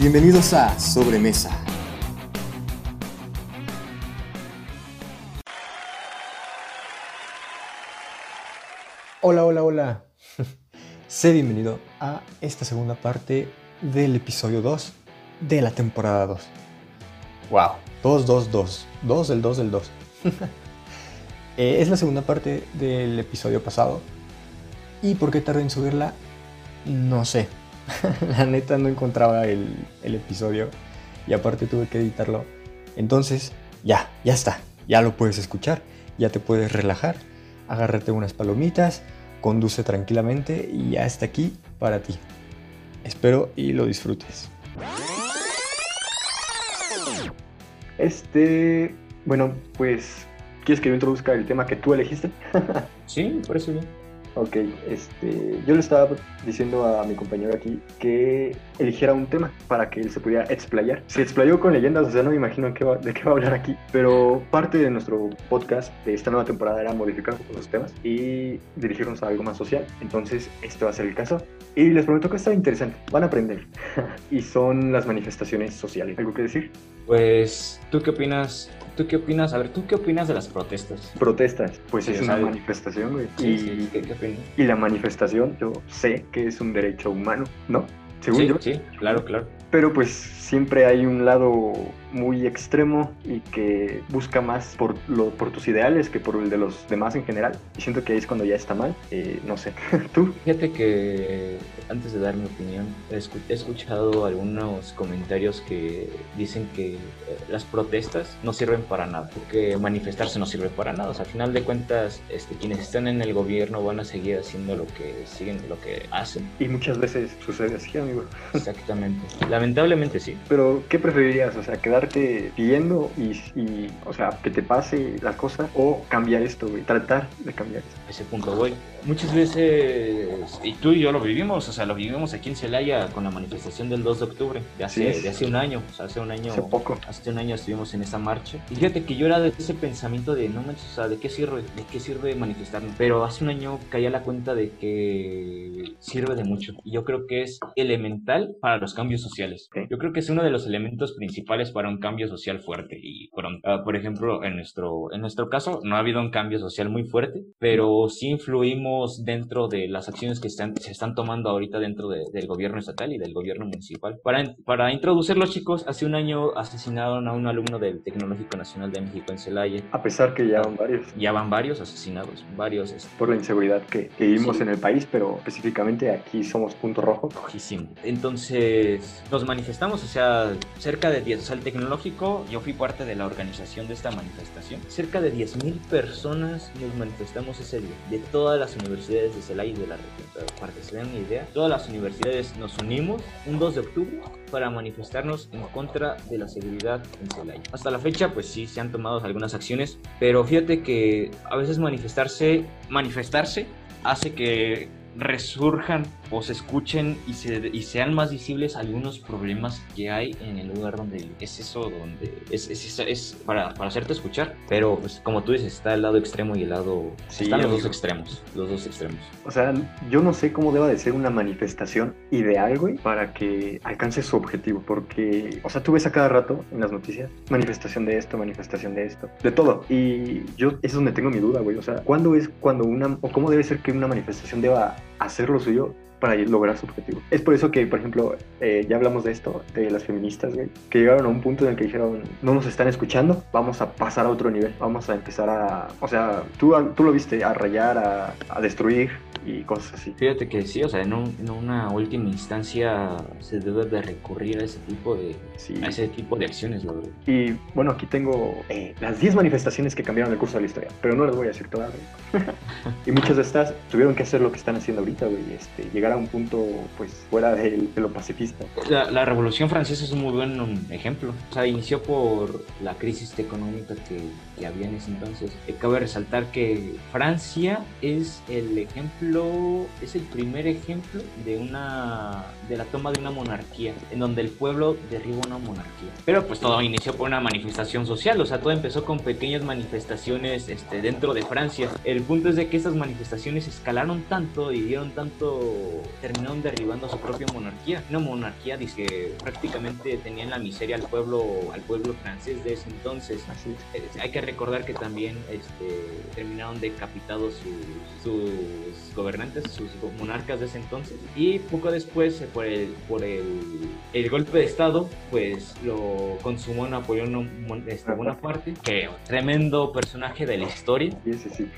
Bienvenidos a Sobremesa. Hola, hola, hola. sé bienvenido a esta segunda parte del episodio 2 de la temporada 2. Wow, 2, 2, 2. 2 del 2 del 2. Eh, es la segunda parte del episodio pasado. ¿Y por qué tardé en subirla? No sé. la neta no encontraba el, el episodio y aparte tuve que editarlo. Entonces, ya, ya está. Ya lo puedes escuchar. Ya te puedes relajar. Agárrate unas palomitas. Conduce tranquilamente y ya está aquí para ti. Espero y lo disfrutes. Este, bueno, pues, ¿quieres que yo introduzca el tema que tú elegiste? Sí, por eso bien. Ok, este, yo le estaba diciendo a mi compañero aquí que eligiera un tema para que él se pudiera explayar. Se explayó con leyendas, o sea, no me imagino qué va- de qué va a hablar aquí, pero parte de nuestro podcast de esta nueva temporada era modificar los temas y dirigirnos a algo más social. Entonces, este va a ser el caso. Y les prometo que está interesante, van a aprender. y son las manifestaciones sociales. ¿Algo que decir? Pues, ¿tú qué opinas? ¿Tú qué opinas? A ver, ¿tú qué opinas de las protestas? Protestas, pues Sí, es una manifestación, güey. Sí, y, sí, ¿qué, qué opinas? y la manifestación, yo sé que es un derecho humano, ¿no? Según Sí, yo. sí, claro, claro. Pero pues siempre hay un lado muy extremo y que busca más por, lo, por tus ideales que por el de los demás en general. Y siento que ahí es cuando ya está mal. Eh, no sé. ¿Tú? Fíjate que antes de dar mi opinión, he escu- he escuchado algunos comentarios que dicen que eh, las protestas no sirven para nada, que manifestarse no sirve para nada. O sea, al final de cuentas, este, quienes están en el gobierno van a seguir haciendo lo que siguen, lo que hacen. Y muchas veces sucede así, amigo. Exactamente. Lamentablemente sí. Pero, ¿qué preferirías? O sea, quedarte pidiendo y, y, o sea, que te pase las cosas o cambiar esto, güey. Tratar de cambiar esto. Ese punto voy. Muchas veces, y tú y yo lo vivimos, o sea, lo vivimos aquí en Celaya con la manifestación del 2 de octubre, de hace, Sí. de hace un año, o sea, hace un año, Hace poco. hace un año estuvimos en esa marcha. Y fíjate que yo era de ese pensamiento de, no manches, o sea, ¿de qué sirve? ¿De qué sirve manifestarnos? Pero hace un año caí a la cuenta de que sirve de mucho. Y yo creo que es elemental para los cambios sociales. Yo creo que es uno de los elementos principales para un cambio social fuerte y pronto. Ah, por ejemplo, en nuestro, en nuestro caso, no ha habido un cambio social muy fuerte, pero sí influimos dentro de las acciones que están, se están tomando ahorita dentro de- del gobierno estatal y del gobierno municipal. Para, para introducirlo, chicos, hace un año asesinaron a un alumno del Tecnológico Nacional de México en Celaya. A pesar que ya van varios. Ya van varios asesinados, varios este, Por la inseguridad que, que vivimos Sí. en el país, pero específicamente aquí somos punto rojo. rojísimo. Entonces, nos manifestamos, o sea, cerca de 10, o sea, el tecnológico, yo fui parte de la organización de esta manifestación. Cerca de 10.000 personas nos manifestamos ese día, de todas las universidades de Celaya y de la región. Para que se den una idea, todas las universidades nos unimos un 2 de octubre para manifestarnos en contra de la seguridad en Celaya. Hasta la fecha, pues sí, se han tomado algunas acciones, pero fíjate que a veces manifestarse, manifestarse hace que resurjan o se escuchen y, se, y sean más visibles algunos problemas que hay en el lugar donde es eso donde es, es, es- es para, para hacerte escuchar pero pues como tú dices está el lado extremo y el lado Sí, están los dos extremos los dos extremos O sea, yo no sé cómo deba de ser una manifestación ideal, güey, para que alcance su objetivo. Porque, o sea, tú ves a cada rato en las noticias manifestación de esto, manifestación de esto, de todo. Y yo es donde tengo mi duda, güey. O sea, ¿cuándo es cuando una, o cómo debe ser que una manifestación deba hacer lo suyo para lograr su objetivo? Es por eso que, por ejemplo, eh, ya hablamos de esto, de las feministas, güey, que llegaron a un punto en el que dijeron, no nos están escuchando, vamos a pasar a otro nivel, vamos a empezar a, o sea, tú, tú lo viste, a rayar, a, a destruir y cosas así. fíjate que sí o sea en, un- en una última instancia se debe de recurrir a ese tipo de Sí. a ese tipo de acciones la verdad Y bueno, aquí tengo eh, las 10 manifestaciones que cambiaron el curso de la historia, pero no las voy a decir todas. y muchas de estas tuvieron que hacer lo que están haciendo ahorita, güey, este, llegar a un punto pues fuera del- de, lo pacifista. La, la Revolución Francesa es un muy buen ejemplo. O sea, inició por la crisis económica que, que había en ese entonces. Eh, cabe resaltar que Francia es el ejemplo, es el primer ejemplo de una de la toma de una monarquía, en donde el pueblo derriba una monarquía. Pero pues todo inició por una manifestación social, o sea, todo empezó con pequeñas manifestaciones este, dentro de Francia. El punto es de que estas manifestaciones escalaron tanto y tanto, terminaron derribando a su propia monarquía. Una monarquía dice, que prácticamente tenía en la miseria al pueblo, al pueblo francés de ese entonces. Eh, Hay que recordar que también este, terminaron decapitados sus, sus gobernantes, sus monarcas de ese entonces. Y poco después, eh, por el, por el, el golpe de Estado, pues lo consumó Napoleón este, Bonaparte, que tremendo personaje de la historia. Sí, sí, sí.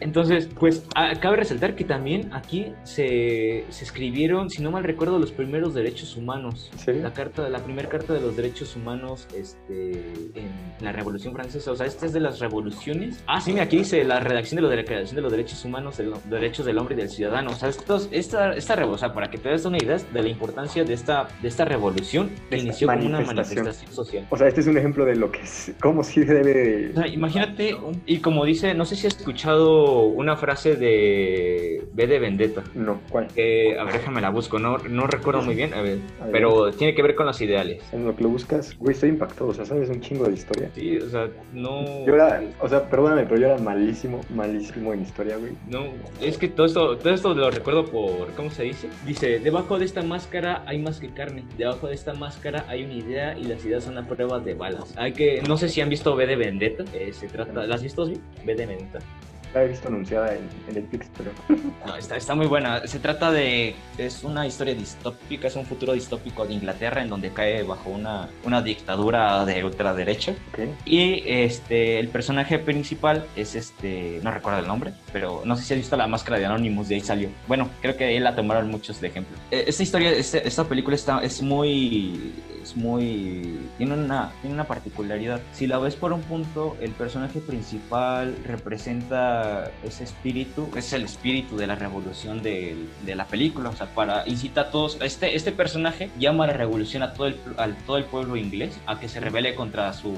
Entonces, pues a- cabe resaltar que también aquí se, se escribieron, si no mal recuerdo, los primeros derechos humanos. La carta, la primera carta de los derechos humanos este, en la Revolución Francesa. O sea, esta es de las revoluciones. Ah, sí, mira, aquí dice la redacción de la Declaración de los Derechos Humanos, de los derechos del hombre y del ciudadano. O sea, estos, esta, esta revolución, para que te des una idea de la importancia de esta, de esta revolución que Esta inició como una manifestación. social. O sea, este es un ejemplo de lo que es, cómo sí debe de... O sea, imagínate, y como dice, no sé si has escuchado una frase de B de Vendetta. No, ¿cuál? Que, a ver, déjame la busco, no, no recuerdo muy bien, a ver, A ver. pero tiene que ver con los ideales. En lo que lo buscas, güey, estoy impactado, o sea, sabes un chingo de historia. Sí, o sea, no... Yo era, o sea, perdóname, pero yo era malísimo, malísimo en historia, güey. No, es que todo esto, todo esto lo recuerdo por, ¿cómo se dice? Dice, debajo de esta máscara hay más que carne, debajo de esta máscara hay una idea y las ideas son la prueba de balas. Hay que, no sé si han visto B de Vendetta, eh, se trata, ¿la has visto, sí? B de Vendetta. La he visto anunciada en, en el Pix, pero... No, está, está muy buena. Se trata de. Es una historia distópica, es un futuro distópico de Inglaterra en donde cae bajo una, una dictadura de ultraderecha. Ok. Y este, el personaje principal es este. No recuerdo el nombre, pero no sé si has visto la máscara de Anonymous, de ahí salió. Bueno, creo que ahí la tomaron muchos de ejemplo. Eh, Esta historia, este- esta película está, es muy. Es muy. Tiene una, tiene una particularidad. Si la ves por un punto, el personaje principal representa ese espíritu, es el espíritu de la revolución del- de, la película. O sea, para incita a todos. Este, este personaje llama a la revolución a todo el, a todo el pueblo inglés a que se rebele contra su.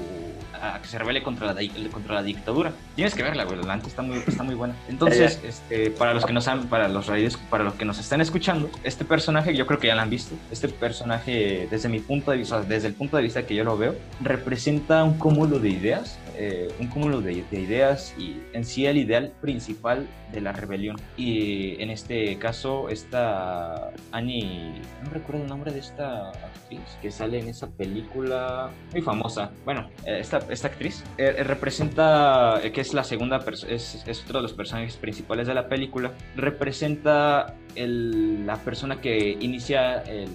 a que se rebele contra la, contra la dictadura. Tienes que verla, güey. La está muy, está muy buena. Entonces, este, para los que no saben, para los radios, para los que nos están escuchando, este personaje, yo creo que ya lo han visto. Este personaje, desde mi punto de vista, desde el punto de vista que yo lo veo, representa un cúmulo de ideas, eh, un cúmulo de, de ideas y en sí el ideal principal de la rebelión. Y en este caso, esta Annie, no recuerdo el nombre de esta actriz que sale en esa película muy famosa. Bueno, eh, esta, esta actriz eh, representa, eh, que es la segunda, es, es otro de los personajes principales de la película, representa el- la persona que inicia el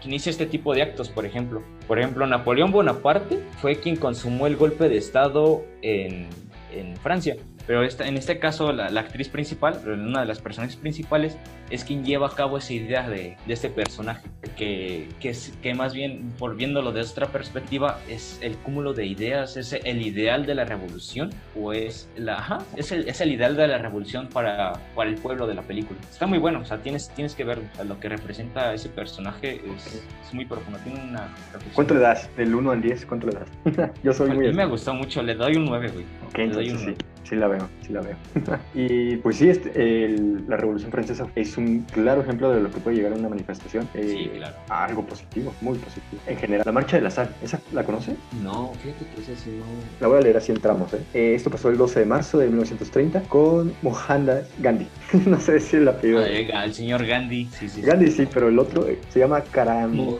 que inicia este tipo de actos, por ejemplo. Por ejemplo, Napoleón Bonaparte fue quien consumó el golpe de Estado en, en Francia. Pero esta, en este caso, la, la actriz principal, una de las personajes principales, es quien lleva a cabo esa idea de, de este personaje. Que, que, es- que más bien, por viéndolo de otra perspectiva, es el cúmulo de ideas, es el ideal de la revolución, o es, la, ajá, es, el, es el ideal de la revolución para, para el pueblo de la película. Está muy bueno, o sea, tienes, tienes que ver o sea, lo que representa ese personaje, es, es muy profundo, tiene una. ¿Cuánto le das? Del 1 al 10, ¿cuánto le das? yo soy A muy... mí me gustó mucho, le doy un 9, güey. Ok, Le doy un sí, sí la veo, sí la veo. y pues sí, este, el- la Revolución Francesa es un claro ejemplo de lo que puede llegar a una manifestación. eh, Sí, claro. a algo positivo, muy positivo. En general, la Marcha de la Sal, ¿esa la conoce? No, fíjate que ese sí no. La voy a leer así en tramos. ¿eh? Eh, esto pasó el 12 de marzo de 1930 con Mohandas Gandhi. no sé decir el apellido. El señor Gandhi, sí, sí. Gandhi sí, pero el otro eh, se llama Karamchand.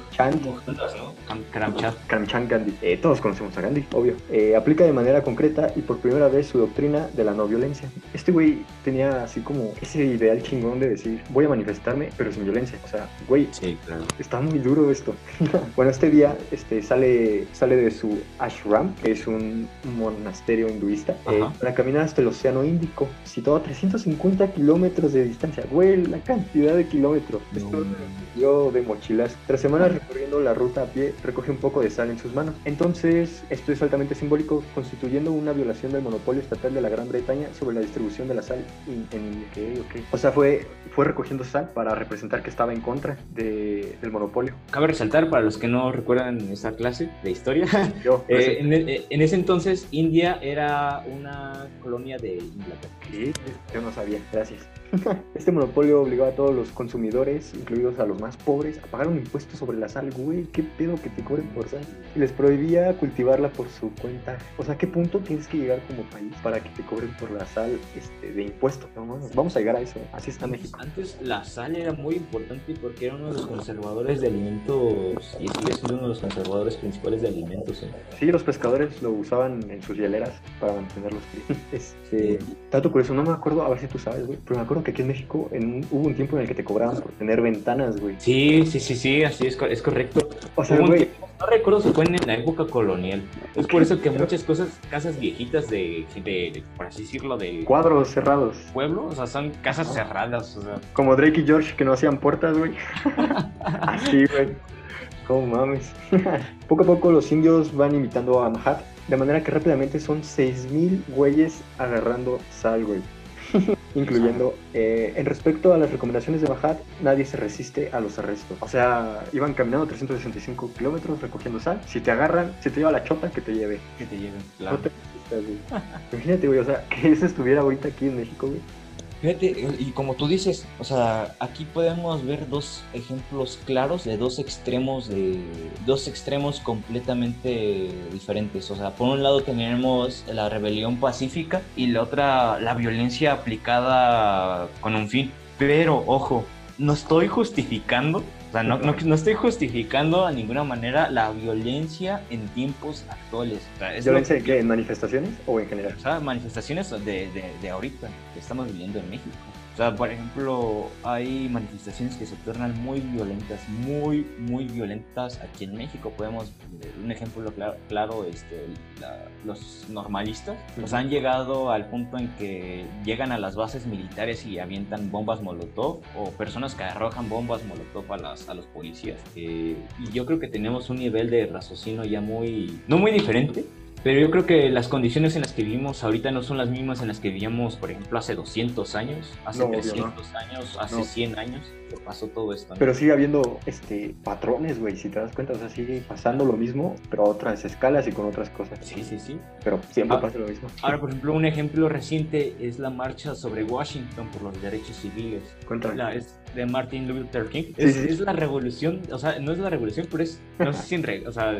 Karamchand Gandhi. Eh, todos conocemos a Gandhi, obvio. Eh, aplica de manera concreta y por primera vez su doctrina de la no violencia. Este güey tenía así como ese ideal chingón de decir, voy a manifestarme, pero sin violencia. O sea, güey, Sí, claro. Está muy duro esto. bueno, este día este, sale, sale de su ashram, que es un monasterio hinduista, eh, para caminar hasta el Océano Índico, situado a 350 kilómetros de distancia. Güey, la cantidad de kilómetros. No, Esto yo de mochilas. Tras semanas recorriendo la ruta a pie, recoge un poco de sal en sus manos. Entonces, esto es altamente simbólico, constituyendo una violación del monopolio estatal de la Gran Bretaña sobre la distribución de la sal en, en ok, ok. O sea, fue, fue recogiendo sal para representar que estaba en contra de- del monopolio. Cabe resaltar, para los que no recuerdan esta clase de historia, Yo, eh, en, e- en ese entonces India era una colonia de Inglaterra. Sí, yo no sabía, gracias. Este monopolio obligaba a todos los consumidores, incluidos a los más pobres, a pagar un impuesto sobre la sal, güey. ¿Qué pedo que te cobren por sal? Y les prohibía cultivarla por su cuenta. O sea, ¿qué punto tienes que llegar como país para que te cobren por la sal este, de impuesto? No, no, vamos a llegar a eso. Así está México. Antes la sal era muy importante porque era uno de los conservadores de alimentos y sigue siendo uno de los conservadores principales de alimentos. ¿eh? Sí, los pescadores lo usaban en sus hieleras para mantenerlos fríos. Este, dato curioso, no me acuerdo, a ver si tú sabes, güey, pero me acuerdo que aquí en México en un- hubo un tiempo en el que te cobraban por tener ventanas, güey. Sí, sí, sí, sí, así es, es correcto. O sea, güey, tiempo- no recuerdo si fue en la época colonial. Es por eso que muchas cosas, casas viejitas de, de, de- por así decirlo, de cuadros cerrados. pueblo, o sea, son casas cerradas, o sea, Como Drake y George que no hacían puertas, güey. Así, güey. ¿Cómo mames? poco a poco los indios van imitando a Mahat, de manera que rápidamente son 6.000 güeyes agarrando sal, güey. Incluyendo, eh, en respecto a las recomendaciones de Mahat, nadie se resiste a los arrestos. O sea, iban caminando 365 kilómetros recogiendo sal. Si te agarran, si te lleva la chota, que te lleve. que te lleven. No Claro. te resistas, güey. Imagínate, güey, o sea, que eso estuviera ahorita aquí en México, güey. Fíjate, y como tú dices, o sea, aquí podemos ver dos ejemplos claros de dos extremos de dos extremos completamente diferentes. O sea, por un lado tenemos la rebelión pacífica y la otra la violencia aplicada con un fin. Pero ojo, no estoy justificando, sea, no, no, no estoy justificando de ninguna manera la violencia en tiempos actuales. O sea, ¿Violencia que- qué? ¿En manifestaciones o en general? o sea, manifestaciones de, de, de ahorita que estamos viviendo en México. O sea, por ejemplo, hay manifestaciones que se tornan muy violentas, muy, muy violentas aquí en México. Podemos, eh, un ejemplo claro, claro este, la- los normalistas, pues han llegado al punto en que llegan a las bases militares y avientan bombas molotov o personas que arrojan bombas molotov a, las, a los policías. Eh, y yo creo que tenemos un nivel de raciocinio ya muy, no muy diferente, pero yo creo que las condiciones en las que vivimos ahorita no son las mismas en las que vivíamos, por ejemplo, hace 200 años, hace No, obvio, 300 años, hace No. 100 años, que pasó todo esto. Pero sigue habiendo este, patrones, güey, si te das cuenta. O sea, sigue pasando lo mismo, pero a otras escalas y con otras cosas. Sí, sí, sí. Pero siempre Ah. pasa lo mismo. Ahora, por ejemplo, un ejemplo reciente es la marcha sobre Washington por los derechos civiles. Cuéntame. La, es de Martin Luther King. Sí, Es, sí, sí. es la revolución, o sea, no es la revolución, pero es, no sé si en re- o sea,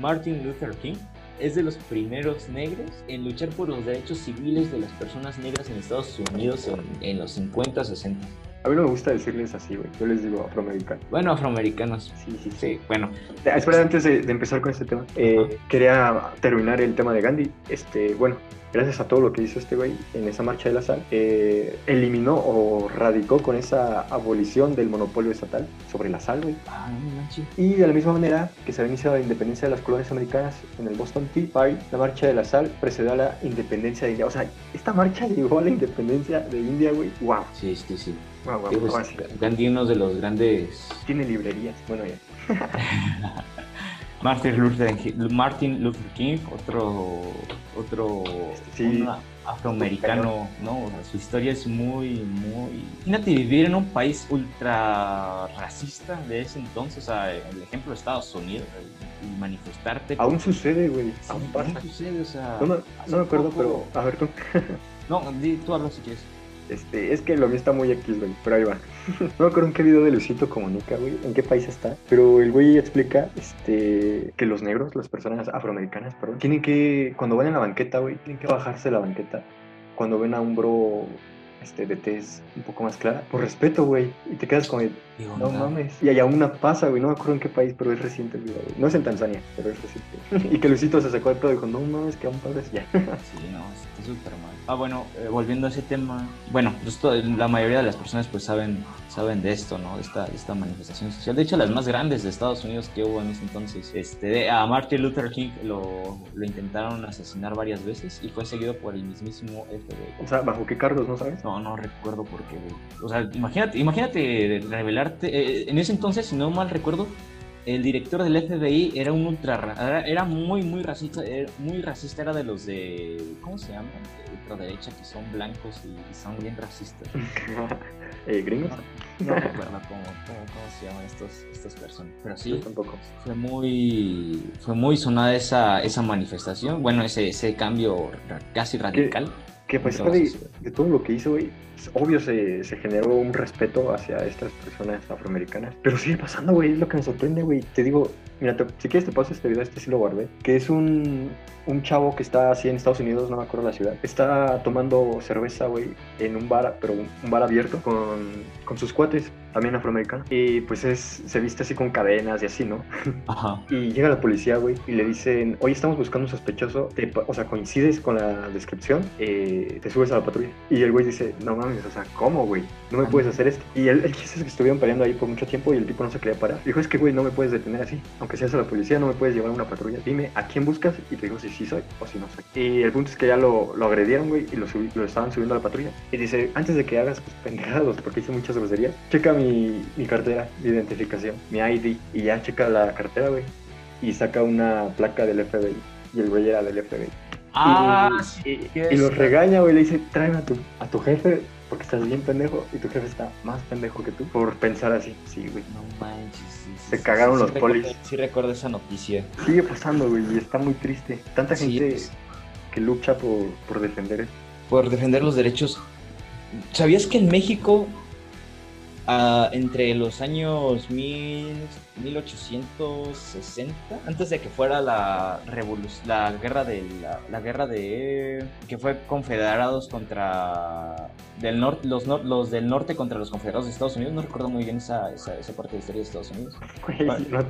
Martin Luther King es de los primeros negros en luchar por los derechos civiles de las personas negras en Estados Unidos en, los 50, 60. A mí no me gusta decirles así, güey. Yo les digo afroamericano. Bueno, afroamericanos. Sí, sí, sí. Sí, bueno, Eh, Espera, antes de, de empezar con este tema, eh, quería terminar el tema de Gandhi. Este, bueno, gracias a todo lo que hizo este güey en esa marcha de la sal, eh, eliminó o radicó con esa abolición del monopolio estatal sobre la sal, güey. ah, no. Y de la misma manera que se había iniciado la independencia de las colonias americanas en el Boston Tea Party, la marcha de la sal precedió a la independencia de India. O sea, esta marcha llegó a la independencia de India, güey. ¡Wow! Sí, sí, sí. ¡Wow, wow! Sí, pues. Gandhi, uno de los grandes Tiene librerías. Bueno, ya. Martin Luther, Martin Luther King, otro, otro Sí. afroamericano, ¿no? O sea, su historia es muy, muy... Imagínate vivir en un país ultra racista de ese entonces, o sea, el ejemplo de Estados Unidos, y manifestarte... Aún sucede, güey. Sí, Aún sucede, o sea... No me, hace no me acuerdo, poco- pero a ver tú. No, di, tú hablas si quieres. Este, es que lo mío está muy X, güey, pero ahí va. No me acuerdo en qué video de Luisito Comunica, güey, en qué país está, pero el güey explica este, que los negros, las personas afroamericanas, perdón, tienen que, cuando van en la banqueta, güey, tienen que bajarse la banqueta cuando ven a un bro este, de tez un poco más clara, por respeto, güey, y te quedas con el, Digo, no nada. mames. Y allá una pasa, güey, no me acuerdo en qué país, pero es reciente el video, güey. No es en Tanzania, pero es reciente. y que Luisito se sacó el pedo y dijo, no mames, que aún padres ya. Sí, no, está súper mal. Ah, bueno, eh, volviendo a ese tema, bueno, esto, la mayoría de las personas pues saben, saben de esto, ¿no? De esta, de esta manifestación social. De hecho, las más grandes de Estados Unidos que hubo en ese entonces. Este, de- a Martin Luther King lo, lo intentaron asesinar varias veces y fue seguido por el mismísimo FBI. o sea, ¿bajo qué cargos, no sabes? No, no recuerdo por qué, güey. O sea, imagínate, imagínate eh, en ese entonces, si no mal recuerdo, el director del FBI era un ultra. ra- Era, muy, muy racista. Era muy racista, era de los de. ¿Cómo se llama? De ultraderecha, que son blancos y, y son bien racistas. eh, ¿Gringos? No recuerdo cómo, cómo, cómo se llaman estos, estas personas. Pero sí, tampoco. fue muy, fue muy sonada esa, esa manifestación. Bueno, ese, ese cambio casi radical. Que pues de, de, todo lo que hizo, güey, obvio se, se, generó un respeto hacia estas personas afroamericanas, pero sigue pasando, güey, es lo que me sorprende, güey. Te digo, mira, si quieres te paso este video, este sí lo guardé, que es un, un chavo que está así en Estados Unidos, no me acuerdo la ciudad, está tomando cerveza, güey, en un bar, pero un, bar abierto con, con, sus cuates, también afroamericanos. Y pues es, se viste así con cadenas y así, ¿no? Ajá. y llega la policía, güey, y le dicen, hoy estamos buscando un sospechoso, o sea, coincides con la descripción, eh, te subes a la patrulla. Y el güey dice, no mames, o sea, ¿cómo, güey? No me puedes hacer esto. Y él, dice que estuvieron peleando ahí por mucho tiempo y el tipo no se quería parar. Dijo, es que, güey, no me puedes detener así. Aunque seas a la policía, no me puedes llevar a una patrulla. Dime, ¿a quién buscas? Y te digo si sí soy o si no soy. Y el punto es que ya lo, lo agredieron, güey, y lo, lo estaban subiendo a la patrulla. Y dice, antes de que hagas pues, pendejados, porque hice muchas groserías, checa mi, mi cartera de identificación, mi ID. Y ya checa la cartera, güey. Y saca una placa del FBI. Y el güey era del FBI. Ah, y, sí. Y, los regaña, güey, le dice, tráeme a tu, a tu jefe porque estás bien pendejo y tu jefe está más pendejo que tú por pensar así. Sí, güey. No manches. Sí, Se cagaron los polis. sí recuerdo esa noticia. Sigue pasando, güey, y está muy triste. Tanta gente que lucha por, por defender Por defender los derechos. ¿Sabías que en México Uh, entre los años mil, 1860, antes de que fuera la la guerra de la, guerra de que fue confederados contra del norte, los, los del norte contra los confederados de Estados Unidos, no recuerdo muy bien esa, esa, parte de la historia de Estados Unidos.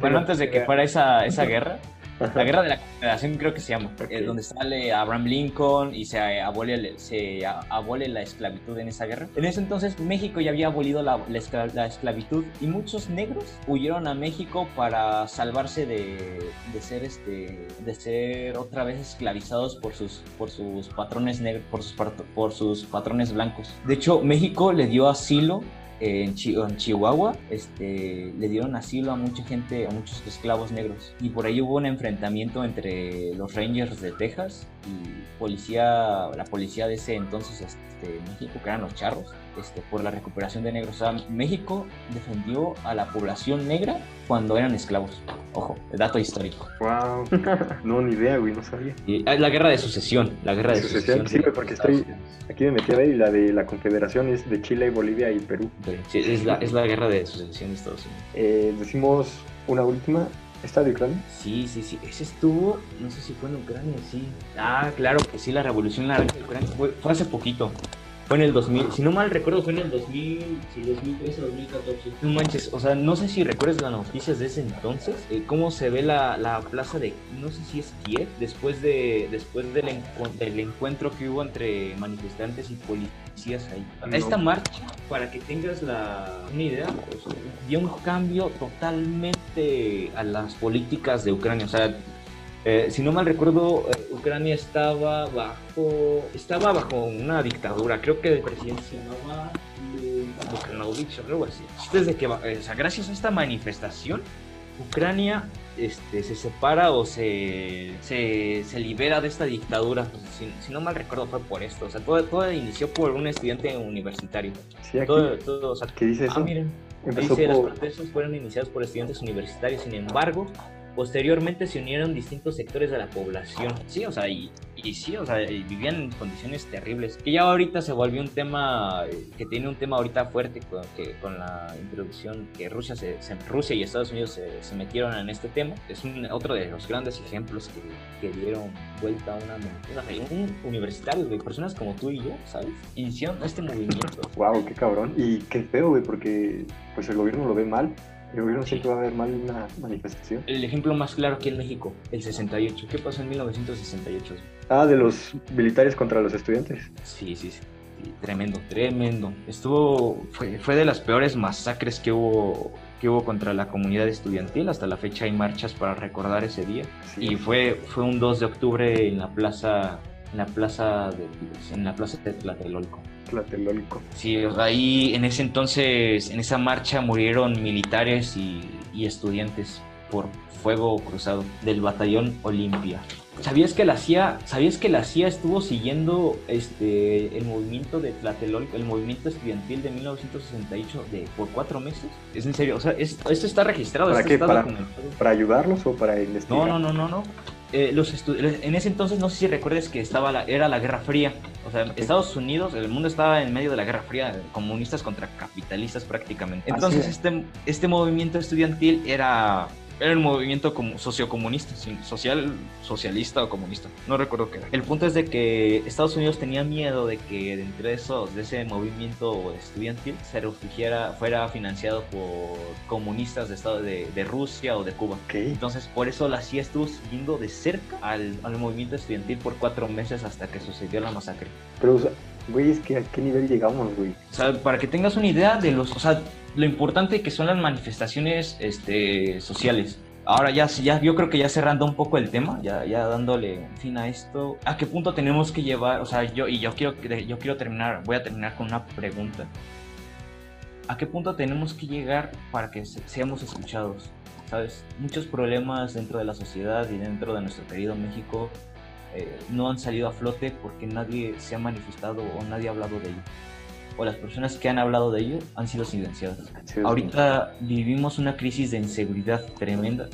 bueno, antes de que fuera esa, esa guerra, la guerra de la confederación creo que se llama, eh, donde sale Abraham Lincoln y se abole, se abole la esclavitud en esa guerra. En ese entonces México ya había abolido la, la, esclavitud y muchos negros huyeron a México para salvarse de, de, ser este de ser otra vez esclavizados por sus por sus patrones negros, por sus por sus patrones blancos. De hecho, México le dio asilo en, Chihuahua este, le dieron asilo a mucha gente, a muchos esclavos negros. Y por ahí hubo un enfrentamiento entre los Rangers de Texas y policía, la policía de ese entonces este, México, que eran los charros, este, por la recuperación de negros. O sea, México defendió a la población negra cuando eran esclavos. Ojo, dato histórico. Wow, no, ni idea, güey, no sabía. Y, ah, la guerra de sucesión, la guerra de, sucesión. Sí, porque estoy, aquí me metí a ver y la de la confederación es de Chile, Bolivia y Perú. Sí, es la, es la guerra de sucesión de Estados Unidos. Eh, decimos una última, ¿Está de Ucrania? Sí, sí, sí. Ese estuvo, no sé si fue en Ucrania, sí. Ah, claro que sí, la revolución de Ucrania fue, fue hace poquito. Fue en el 2000, si no mal recuerdo, fue en el 2000, sí, 2013 2014. No manches, o sea, no sé si recuerdas las noticias de ese entonces, eh, cómo se ve la, la, plaza de, no sé si es Kiev, después, de, después del, del encuentro que hubo entre manifestantes y policías ahí. Esta marcha, para que tengas la, una idea, pues, dio un cambio totalmente a las políticas de Ucrania. O sea, eh, si no mal recuerdo, eh, Ucrania estaba bajo estaba bajo una dictadura. Creo que el presidente se llamaba Vukanovich o algo así. Desde que, eh, o sea, gracias a esta manifestación, Ucrania este, se separa o se, se, se, libera de esta dictadura. Si, no mal recuerdo fue por esto. O sea, todo, todo inició por un estudiante universitario. Sí, aquí, todo, o sea, ¿Qué dice ah, eso? Ah, miren, dice, las protestas fueron iniciadas por estudiantes universitarios. Sin embargo, Posteriormente se unieron distintos sectores de la población. Sí, o sea, y, y sí, o sea, vivían en condiciones terribles. Que ya ahorita se volvió un tema, que tiene un tema ahorita fuerte con, que, con la introducción que Rusia, se, Rusia y Estados Unidos se, metieron en este tema. Es un, otro de los grandes ejemplos que, que dieron vuelta a una, una un universitario, de personas como tú y yo, ¿sabes? Iniciaron este movimiento. Wow, qué cabrón. Y qué feo, güey, porque pues el gobierno lo ve mal el gobierno siempre va a haber mal una manifestación. El ejemplo más claro aquí en México, el 68. ¿Qué pasó en 1968? Ah, de los militares contra los estudiantes. Sí, sí, sí. Tremendo, tremendo. Estuvo, fue, fue de las peores masacres que hubo que hubo contra la comunidad estudiantil. Hasta la fecha hay marchas para recordar ese día. Y fue, fue un 2 de octubre en la plaza, en la plaza de, en la plaza de Tlatelolco. Tlatelolco. Sí, ahí en ese entonces, en esa marcha murieron militares y, estudiantes por fuego cruzado del batallón Olimpia. ¿Sabías que la CIA, ¿sabías que la CIA estuvo siguiendo este el movimiento de Tlatelolco, el movimiento estudiantil de 1968 de por cuatro meses? Es en serio, o sea, esto está registrado, ¿Para qué? ¿Para, ¿Para ayudarlos o para investigar? No, no, no, no, no. Eh, los en ese entonces no sé si recuerdes que estaba la, era la Guerra Fría, O sea, Estados Unidos, el mundo estaba en medio de la Guerra Fría, comunistas contra capitalistas prácticamente. Entonces, este, este movimiento estudiantil era era un movimiento como sociocomunista, social, socialista o comunista. No recuerdo qué era. El punto es de que Estados Unidos tenía miedo de que dentro de, esos, de ese movimiento estudiantil se refugiara, fuera financiado por comunistas de, Estado, de, de Rusia o de Cuba. Entonces, por eso la CIA estuvo siguiendo de cerca al, al, movimiento estudiantil por cuatro meses hasta que sucedió la masacre. Pero, güey, es que a qué nivel llegamos, güey. O sea, para que tengas una idea de los, o sea, lo importante que son las manifestaciones este, sociales. Ahora ya, ya, yo creo que ya cerrando un poco el tema, ya, ya dándole fin a esto, ¿a qué punto tenemos que llevar? O sea, yo, y yo quiero, yo quiero terminar, voy a terminar con una pregunta. ¿A qué punto tenemos que llegar para que seamos escuchados? ¿Sabes? Muchos problemas dentro de la sociedad y dentro de nuestro querido México eh, no han salido a flote porque nadie se ha manifestado o nadie ha hablado de ello o las personas que han hablado de ello han sido silenciadas. Ahorita vivimos una crisis de inseguridad tremenda.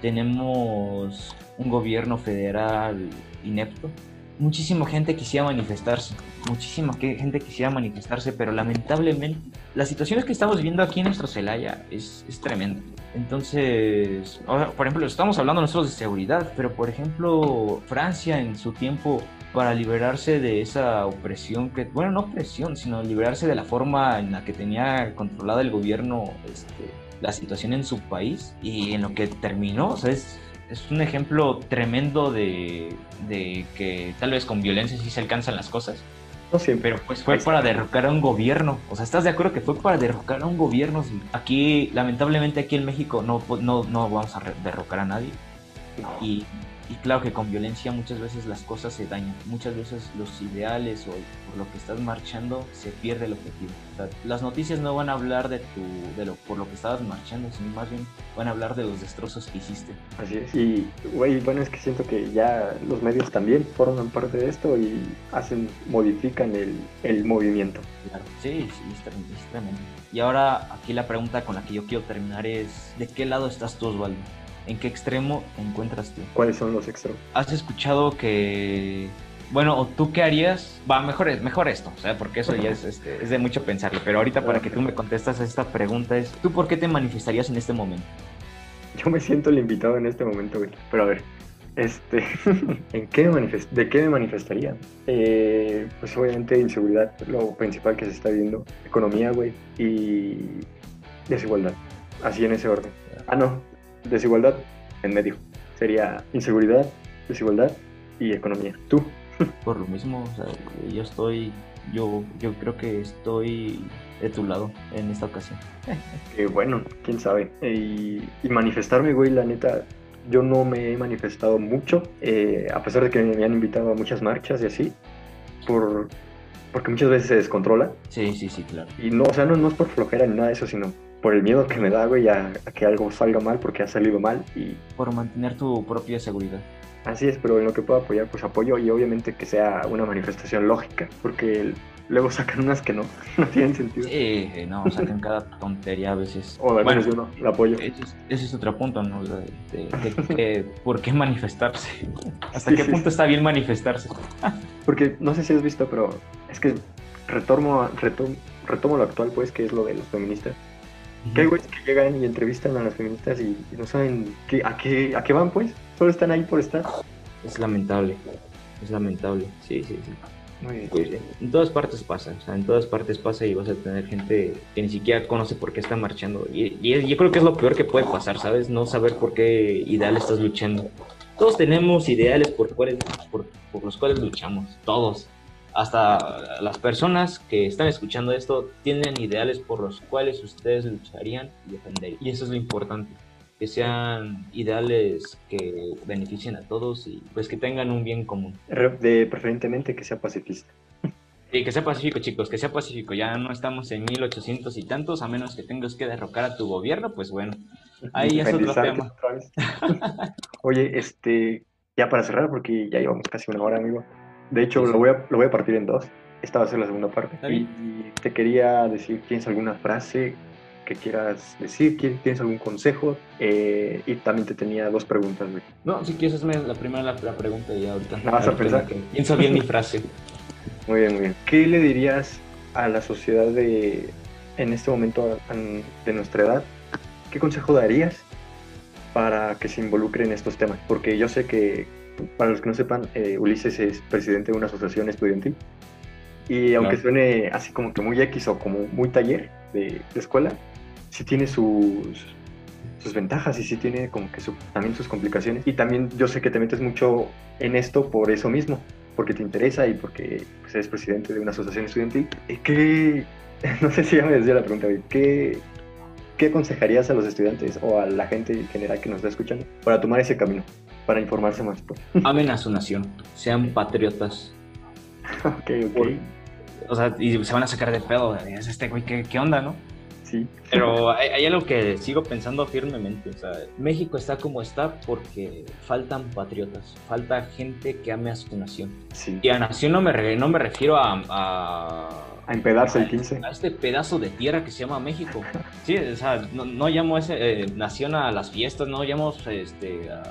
Tenemos un gobierno federal inepto. Muchísima gente quisiera manifestarse, muchísima gente quisiera manifestarse, pero lamentablemente las situaciones que estamos viviendo aquí en nuestro Celaya es, es tremenda. Entonces, por ejemplo, estamos hablando nosotros de seguridad, pero por ejemplo, Francia en su tiempo para liberarse de esa opresión que, bueno, no opresión, sino liberarse de la forma en la que tenía controlada el gobierno este, la situación en su país y en lo que terminó, o sea, es, es un ejemplo tremendo de, de, que tal vez con violencia sí se alcanzan las cosas. No pero pues fue para derrocar a un gobierno. O sea, ¿estás de acuerdo que fue para derrocar a un gobierno? Aquí, lamentablemente, aquí en México no, no, no vamos a derrocar a nadie. Y y claro que con violencia muchas veces las cosas se dañan, muchas veces los ideales o por lo que estás marchando se pierde el objetivo. las noticias no van a hablar de tu, de lo, por lo que estabas marchando, sino más bien van a hablar de los destrozos que hiciste. Así es. Y güey, bueno, es que siento que ya los medios también forman parte de esto y hacen, modifican el, el movimiento. Claro, sí, sí, es tremendo. Y ahora aquí la pregunta con la que yo quiero terminar es, ¿de qué lado estás tú, Osvaldo? ¿En qué extremo te encuentras tú? ¿Cuáles son los extremos? ¿Has escuchado que bueno, ¿o tú qué harías? Va, mejor, mejor esto, o sea, porque eso ya es, este, es, de mucho pensarlo. Pero ahorita para que tú me contestas a esta pregunta es, ¿tú por qué te manifestarías en este momento? Yo me siento el invitado en este momento, güey. Pero a ver, este, ¿en qué ¿de qué me manifestaría? Eh, pues obviamente inseguridad, lo principal que se está viendo, economía, güey, y desigualdad. Así en ese orden. Ah, no, desigualdad en medio. Sería inseguridad, desigualdad y economía. ¿Tú? Por lo mismo, o sea, yo estoy, yo, yo creo que estoy de tu lado en esta ocasión. Qué bueno, quién sabe. Y, manifestarme, güey, la neta, yo no me he manifestado mucho, eh, a pesar de que me han invitado a muchas marchas y así, por, porque muchas veces se descontrola. Sí, sí, sí, claro. Y no, o sea, no, no es por flojera ni nada de eso, sino por el miedo que me da, güey, a, que algo salga mal porque ha salido mal y... Por mantener tu propia seguridad. Así es, pero en lo que puedo apoyar, pues apoyo y obviamente que sea una manifestación lógica, porque luego sacan unas que no, no tienen sentido. Sí, no, sacan cada tontería a veces. O al menos yo no, la apoyo. Ese es, otro punto, ¿no? De, ¿Por qué manifestarse? ¿Hasta qué punto está bien manifestarse? porque no sé si has visto, pero es que retomo, retomo, retomo lo actual, pues, que es lo de los feministas que hay güeyes que llegan y entrevistan a las feministas y, no saben qué, a, qué, a qué van, pues. Solo están ahí por estar. Es lamentable. Es lamentable. Sí, sí, sí. Pues, en todas partes pasa, o sea, en todas partes pasa y vas a tener gente que ni siquiera conoce por qué está marchando. Y, y, yo creo que es lo peor que puede pasar, ¿sabes? No saber por qué ideal estás luchando. Todos tenemos ideales por, por, por los cuales luchamos, todos hasta las personas que están escuchando esto tienen ideales por los cuales ustedes lucharían y defenderían. Y eso es lo importante, que sean ideales que beneficien a todos y pues que tengan un bien común. De preferentemente que sea pacifista. Sí, que sea pacífico, chicos, que sea pacífico. Ya no estamos en 1800 y tantos, a menos que tengas que derrocar a tu gobierno, pues bueno, ahí es otro tema. Oye, este, ya para cerrar, porque ya llevamos casi una hora, amigo. De hecho, lo voy, a, lo voy a partir en dos. Esta va a ser la segunda parte. Y, te quería decir, ¿tienes alguna frase que quieras decir? ¿Tienes algún consejo? Eh, y también te tenía dos preguntas, No, si quieres, hazme la primera la, pregunta y ahorita. ¿No vas a pensar? pienso bien mi frase. Muy bien, muy bien. ¿Qué le dirías a la sociedad de, en este momento de nuestra edad? ¿Qué consejo darías para que se involucre en estos temas? Porque yo sé que, para los que no sepan, eh, Ulises es presidente de una asociación estudiantil. Y aunque suene así como que muy X o como muy taller de, escuela, sí tiene sus, sus ventajas y sí tiene como que también sus complicaciones. Y también yo sé que te metes mucho en esto por eso mismo, porque te interesa y porque pues, eres presidente de una asociación estudiantil. ¿Qué, no sé si ya me decía la pregunta, ¿qué, ¿qué aconsejarías a los estudiantes o a la gente en general que nos está escuchando para tomar ese camino, para informarse más? Pues? Amen a su nación, sean patriotas. ok, ok. o sea, y se van a sacar de pedo, es este güey, ¿qué, ¿qué onda, no? Sí. Pero hay, algo que sigo pensando firmemente, o sea, México está como está porque faltan patriotas, falta gente que ame a su nación. Sí. Y a nación no me, no me refiero a a empedarse el 15. A este pedazo de tierra que se llama México. Sí, o sea, no, no llamo ese eh, nación a las fiestas, no llamo este, a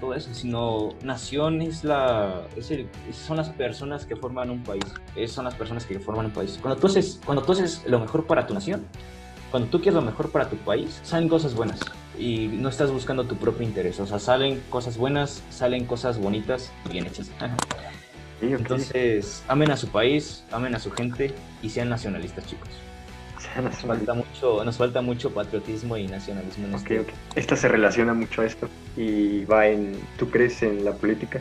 todo eso, sino nación es la, es el, son las personas que forman un país, son las personas que forman un país. Cuando tú haces, cuando tú haces lo mejor para tu nación, cuando tú quieres lo mejor para tu país, salen cosas buenas y no estás buscando tu propio interés, o sea, salen cosas buenas, salen cosas bonitas, bien hechas. Entonces, amen a su país, amen a su gente y sean nacionalistas, chicos. Nos falta, mucho, nos falta mucho patriotismo y nacionalismo en este. Esta se relaciona mucho a esto y va en, ¿tú crees en la política?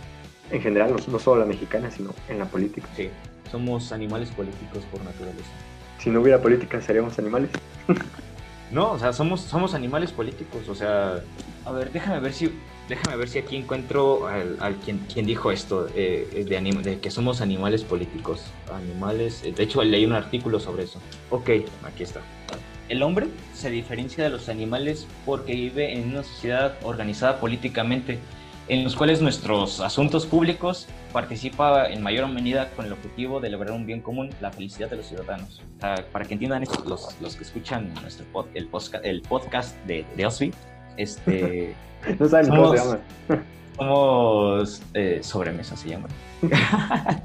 En general, no, solo la mexicana, sino en la política. Sí, somos animales políticos por naturaleza. Si no hubiera política, ¿seríamos animales? no, o sea, somos, somos animales políticos, o sea, a ver, déjame ver si Déjame ver si aquí encuentro al, quien, quien, dijo esto, eh, de, de, que somos animales políticos. Animales, eh, de hecho leí un artículo sobre eso. Ok, aquí está. El hombre se diferencia de los animales porque vive en una sociedad organizada políticamente, en los cuales nuestros asuntos públicos participa en mayor medida con el objetivo de lograr un bien común, la felicidad de los ciudadanos. para que entiendan esto, los, los que escuchan nuestro el, el podcast de, de Osby, este... no saben cómo se llama. Somos eh, sobremesa, se llama.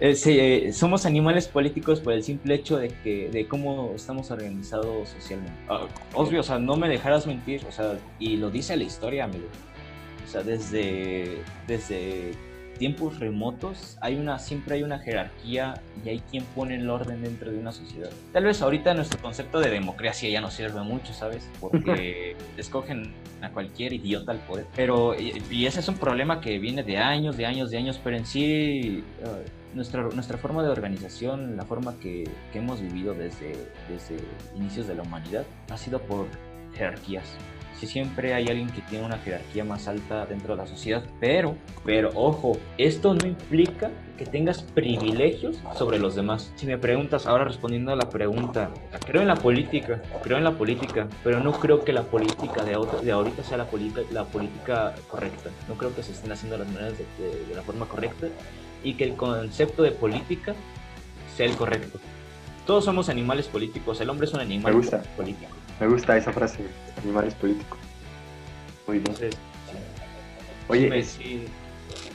Eh, eh, somos animales políticos por el simple hecho de que de cómo estamos organizados socialmente. Uh, o sea, no me dejarás mentir, o sea, y lo dice la historia, amigo. O sea, desde, desde tiempos remotos hay una, siempre hay una jerarquía y hay quien pone el orden dentro de una sociedad. Tal vez ahorita nuestro concepto de democracia ya no sirve mucho, ¿sabes? Porque escogen a cualquier idiota al poder. Pero, y, ese es un problema que viene de años, de años, de años, pero en sí... Uh, nuestra, nuestra forma de organización, la forma que, que hemos vivido desde, desde inicios de la humanidad, ha sido por jerarquías si siempre hay alguien que tiene una jerarquía más alta dentro de la sociedad, pero, pero ojo, esto no implica que tengas privilegios sobre los demás. Si me preguntas, ahora respondiendo a la pregunta, creo en la política, creo en la política, pero no creo que la política de, de ahorita sea la, la política correcta. No creo que se estén haciendo las maneras de, de la forma correcta y que el concepto de política sea el correcto. Todos somos animales políticos, el hombre es un animal político. Me gusta esa frase, animales políticos. Muy bien. Entonces, Oye, sí,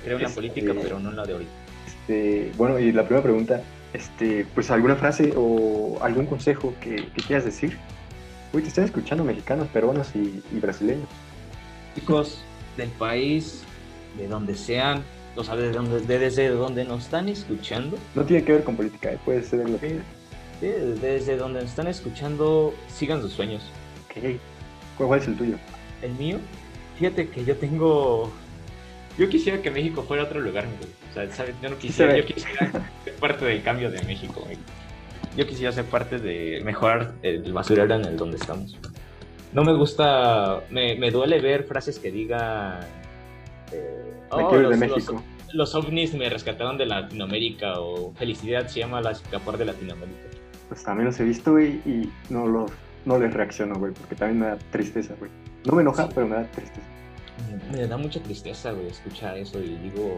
creo en la política, pero no en la de ahorita. Este, bueno, y la primera pregunta, este, pues alguna frase o algún consejo que, quieras decir. Uy, te están escuchando mexicanos, peruanos y, brasileños. Chicos del país, de donde sean, o sea, desde donde, desde donde nos están escuchando. No tiene que ver con política, ¿eh? puede ser lo que desde donde nos están escuchando, sigan sus sueños. ¿Cuál es el tuyo? El mío, fíjate que yo tengo. Yo quisiera que México fuera otro lugar, O sea, ¿sabes? Yo no quisiera, yo quisiera ser parte del cambio de México, Yo quisiera ser parte de mejorar el basurero en el donde estamos. No me gusta, me, me duele ver frases que digan. Eh, oh, los, de México. Los, ovnis me rescataron de Latinoamérica o felicidad se llama la escapar de Latinoamérica pues también los he visto, güey, y no, los, no les reacciono, güey, porque también me da tristeza, güey. No me enoja, pero me da tristeza. Me da mucha tristeza, güey, escuchar eso y digo...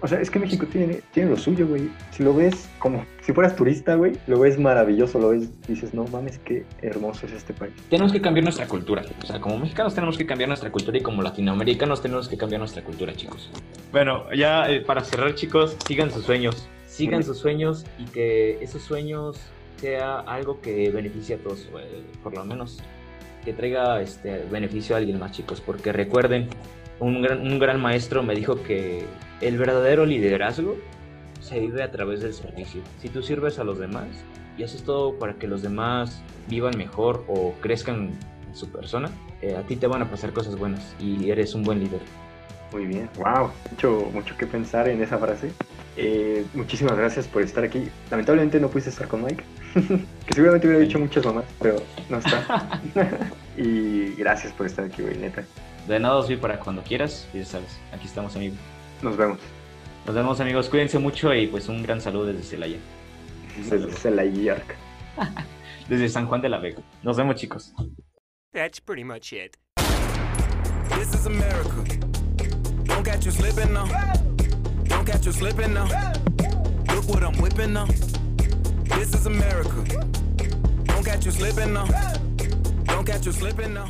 O sea, es que México tiene, tiene lo suyo, güey. Si lo ves como si fueras turista, güey, lo ves maravilloso, lo ves, dices, no mames, qué hermoso es este país. Tenemos que cambiar nuestra cultura. O sea, como mexicanos tenemos que cambiar nuestra cultura y como latinoamericanos tenemos que cambiar nuestra cultura, chicos. Bueno, ya eh, para cerrar, chicos, sigan sus sueños sigan sus sueños y que esos sueños sea algo que beneficie a todos, por lo menos que traiga este beneficio a alguien más, chicos, porque recuerden, un gran, un gran maestro me dijo que el verdadero liderazgo se vive a través del servicio. Si tú sirves a los demás y haces todo para que los demás vivan mejor o crezcan en su persona, eh, a ti te van a pasar cosas buenas y eres un buen líder. Muy bien, wow, mucho, mucho que pensar en esa frase. Eh, muchísimas gracias por estar aquí. Lamentablemente no pudiste estar con Mike, que seguramente hubiera dicho muchas mamás, pero no está. y gracias por estar aquí, güey, neta. De nada, soy para cuando quieras, y ya sabes, aquí estamos, amigos. Nos vemos. Nos vemos, amigos. Cuídense mucho y pues un gran saludo desde Celaya. Desde Celaya. desde San Juan de la Vega. Nos vemos, chicos. That's pretty much it. This is America. Don't catch you slipping now. Don't catch you slipping now. Look what I'm whipping now. This is America. Don't catch you slipping now. Don't catch you slipping now.